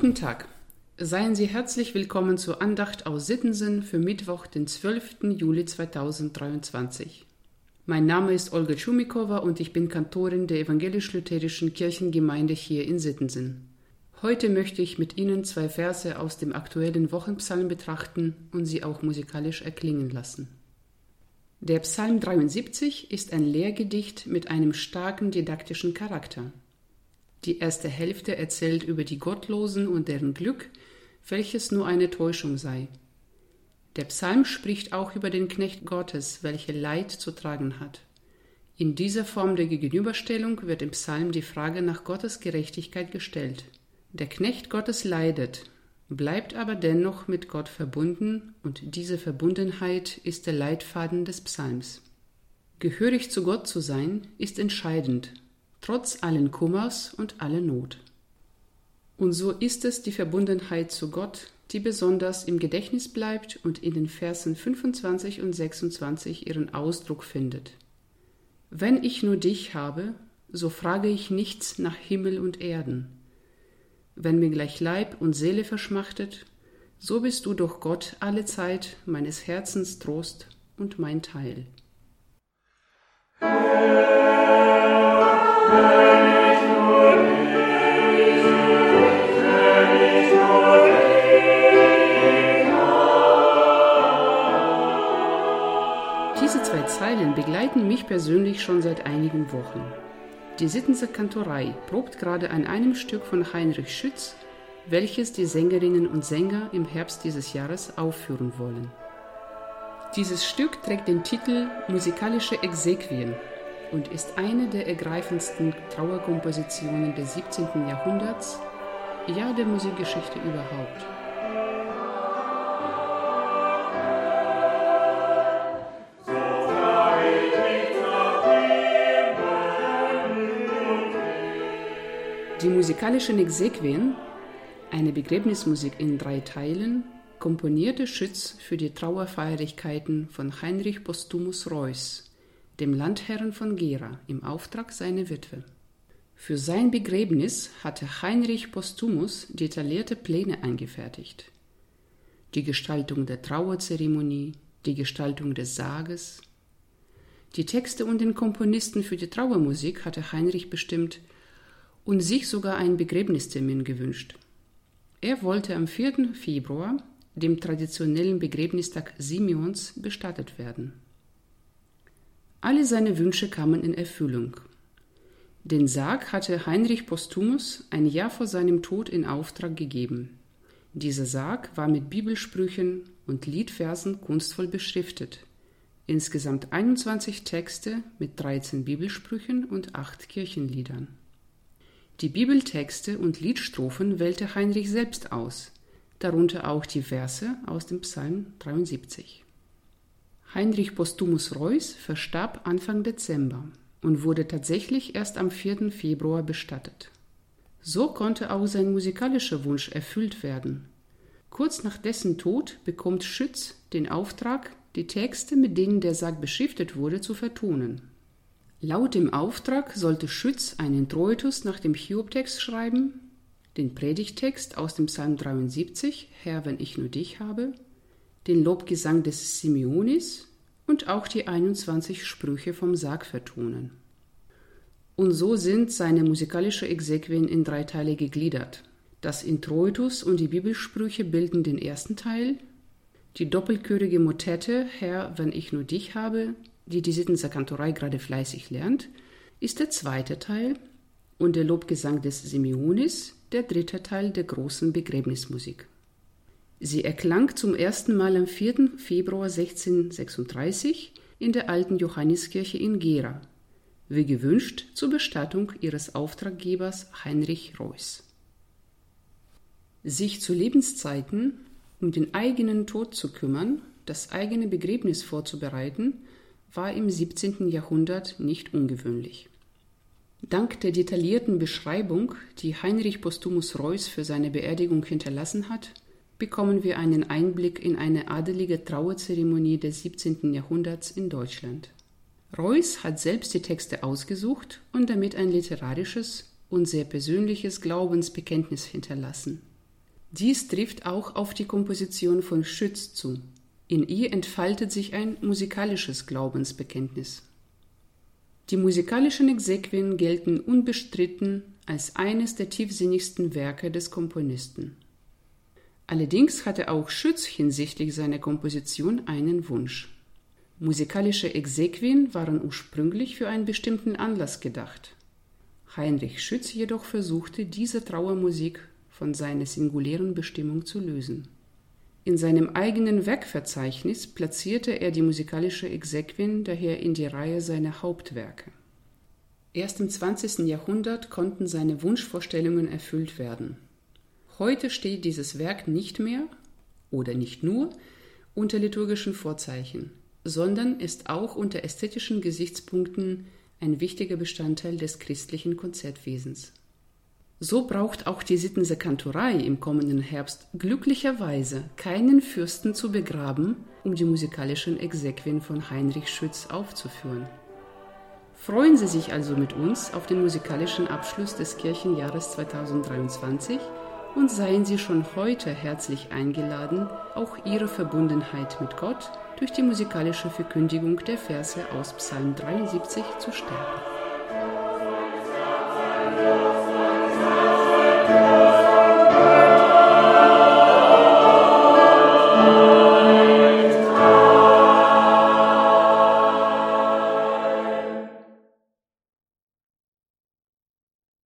Guten Tag. Seien Sie herzlich willkommen zur Andacht aus Sittensen für Mittwoch, den 12. Juli 2023. Mein Name ist Olga Tschumikova und ich bin Kantorin der evangelisch-lutherischen Kirchengemeinde hier in Sittensen. Heute möchte ich mit Ihnen zwei Verse aus dem aktuellen Wochenpsalm betrachten und sie auch musikalisch erklingen lassen. Der Psalm 73 ist ein Lehrgedicht mit einem starken didaktischen Charakter. Die erste Hälfte erzählt über die Gottlosen und deren Glück, welches nur eine Täuschung sei. Der Psalm spricht auch über den Knecht Gottes, welcher Leid zu tragen hat. In dieser Form der Gegenüberstellung wird im Psalm die Frage nach Gottes Gerechtigkeit gestellt. Der Knecht Gottes leidet, bleibt aber dennoch mit Gott verbunden, und diese Verbundenheit ist der Leitfaden des Psalms. Gehörig zu Gott zu sein, ist entscheidend, trotz allen Kummers und aller Not. Und so ist es die Verbundenheit zu Gott, die besonders im Gedächtnis bleibt und in den Versen 25 und 26 ihren Ausdruck findet. Wenn ich nur dich habe, so frage ich nichts nach Himmel und Erden. Wenn mir gleich Leib und Seele verschmachtet, so bist du doch Gott alle Zeit meines Herzens Trost und mein Teil. Diese zwei Zeilen begleiten mich persönlich schon seit einigen Wochen. Die Sittenser Kantorei probt gerade an einem Stück von Heinrich Schütz, welches die Sängerinnen und Sänger im Herbst dieses Jahres aufführen wollen. Dieses Stück trägt den Titel Musikalische Exequien und ist eine der ergreifendsten Trauerkompositionen des 17. Jahrhunderts, ja der Musikgeschichte überhaupt. Die musikalischen Exequien, eine Begräbnismusik in drei Teilen, komponierte Schütz für die Trauerfeierlichkeiten von Heinrich Postumus Reuß dem Landherrn von Gera, im Auftrag seiner Witwe. Für sein Begräbnis hatte Heinrich Postumus detaillierte Pläne eingefertigt. Die Gestaltung der Trauerzeremonie, die Gestaltung des Sarges. Die Texte und den Komponisten für die Trauermusik hatte Heinrich bestimmt und sich sogar einen Begräbnistermin gewünscht. Er wollte am 4. Februar, dem traditionellen Begräbnistag Simeons, bestattet werden. Alle seine Wünsche kamen in Erfüllung. Den Sarg hatte Heinrich Postumus ein Jahr vor seinem Tod in Auftrag gegeben. Dieser Sarg war mit Bibelsprüchen und Liedversen kunstvoll beschriftet. Insgesamt 21 Texte mit 13 Bibelsprüchen und 8 Kirchenliedern. Die Bibeltexte und Liedstrophen wählte Heinrich selbst aus, darunter auch die Verse aus dem Psalm 73. Heinrich Postumus Reuß verstarb Anfang Dezember und wurde tatsächlich erst am 4. Februar bestattet. So konnte auch sein musikalischer Wunsch erfüllt werden. Kurz nach dessen Tod bekommt Schütz den Auftrag, die Texte, mit denen der Sarg beschriftet wurde, zu vertonen. Laut dem Auftrag sollte Schütz einen Introitus nach dem Hiobtext schreiben, den Predigtext aus dem Psalm 73, Herr, wenn ich nur dich habe, den Lobgesang des Simeonis und auch die 21 Sprüche vom Sarg vertonen. Und so sind seine musikalische Exequien in drei Teile gegliedert. Das Introitus und die Bibelsprüche bilden den ersten Teil, die doppelchörige Motette Herr, wenn ich nur dich habe, die die Sittenser Kantorei gerade fleißig lernt, ist der zweite Teil und der Lobgesang des Simeonis der dritte Teil der großen Begräbnismusik. Sie erklang zum ersten Mal am 4. Februar 1636 in der alten Johanniskirche in Gera, wie gewünscht zur Bestattung ihres Auftraggebers Heinrich Reuß. Sich zu Lebenszeiten um den eigenen Tod zu kümmern, das eigene Begräbnis vorzubereiten, war im 17. Jahrhundert nicht ungewöhnlich. Dank der detaillierten Beschreibung, die Heinrich Postumus Reuß für seine Beerdigung hinterlassen hat, bekommen wir einen Einblick in eine adelige Trauerzeremonie des 17. Jahrhunderts in Deutschland. Reuß hat selbst die Texte ausgesucht und damit ein literarisches und sehr persönliches Glaubensbekenntnis hinterlassen. Dies trifft auch auf die Komposition von Schütz zu. In ihr entfaltet sich ein musikalisches Glaubensbekenntnis. Die musikalischen Exequien gelten unbestritten als eines der tiefsinnigsten Werke des Komponisten. Allerdings hatte auch Schütz hinsichtlich seiner Komposition einen Wunsch. Musikalische Exequien waren ursprünglich für einen bestimmten Anlass gedacht. Heinrich Schütz jedoch versuchte, diese Trauermusik von seiner singulären Bestimmung zu lösen. In seinem eigenen Werkverzeichnis platzierte er die musikalische Exequien daher in die Reihe seiner Hauptwerke. Erst im 20. Jahrhundert konnten seine Wunschvorstellungen erfüllt werden. Heute steht dieses Werk nicht mehr oder nicht nur unter liturgischen Vorzeichen, sondern ist auch unter ästhetischen Gesichtspunkten ein wichtiger Bestandteil des christlichen Konzertwesens. So braucht auch die Sittense Kantorei im kommenden Herbst glücklicherweise keinen Fürsten zu begraben, um die musikalischen Exequien von Heinrich Schütz aufzuführen. Freuen Sie sich also mit uns auf den musikalischen Abschluss des Kirchenjahres 2023 und seien Sie schon heute herzlich eingeladen, auch Ihre Verbundenheit mit Gott durch die musikalische Verkündigung der Verse aus Psalm 73 zu stärken.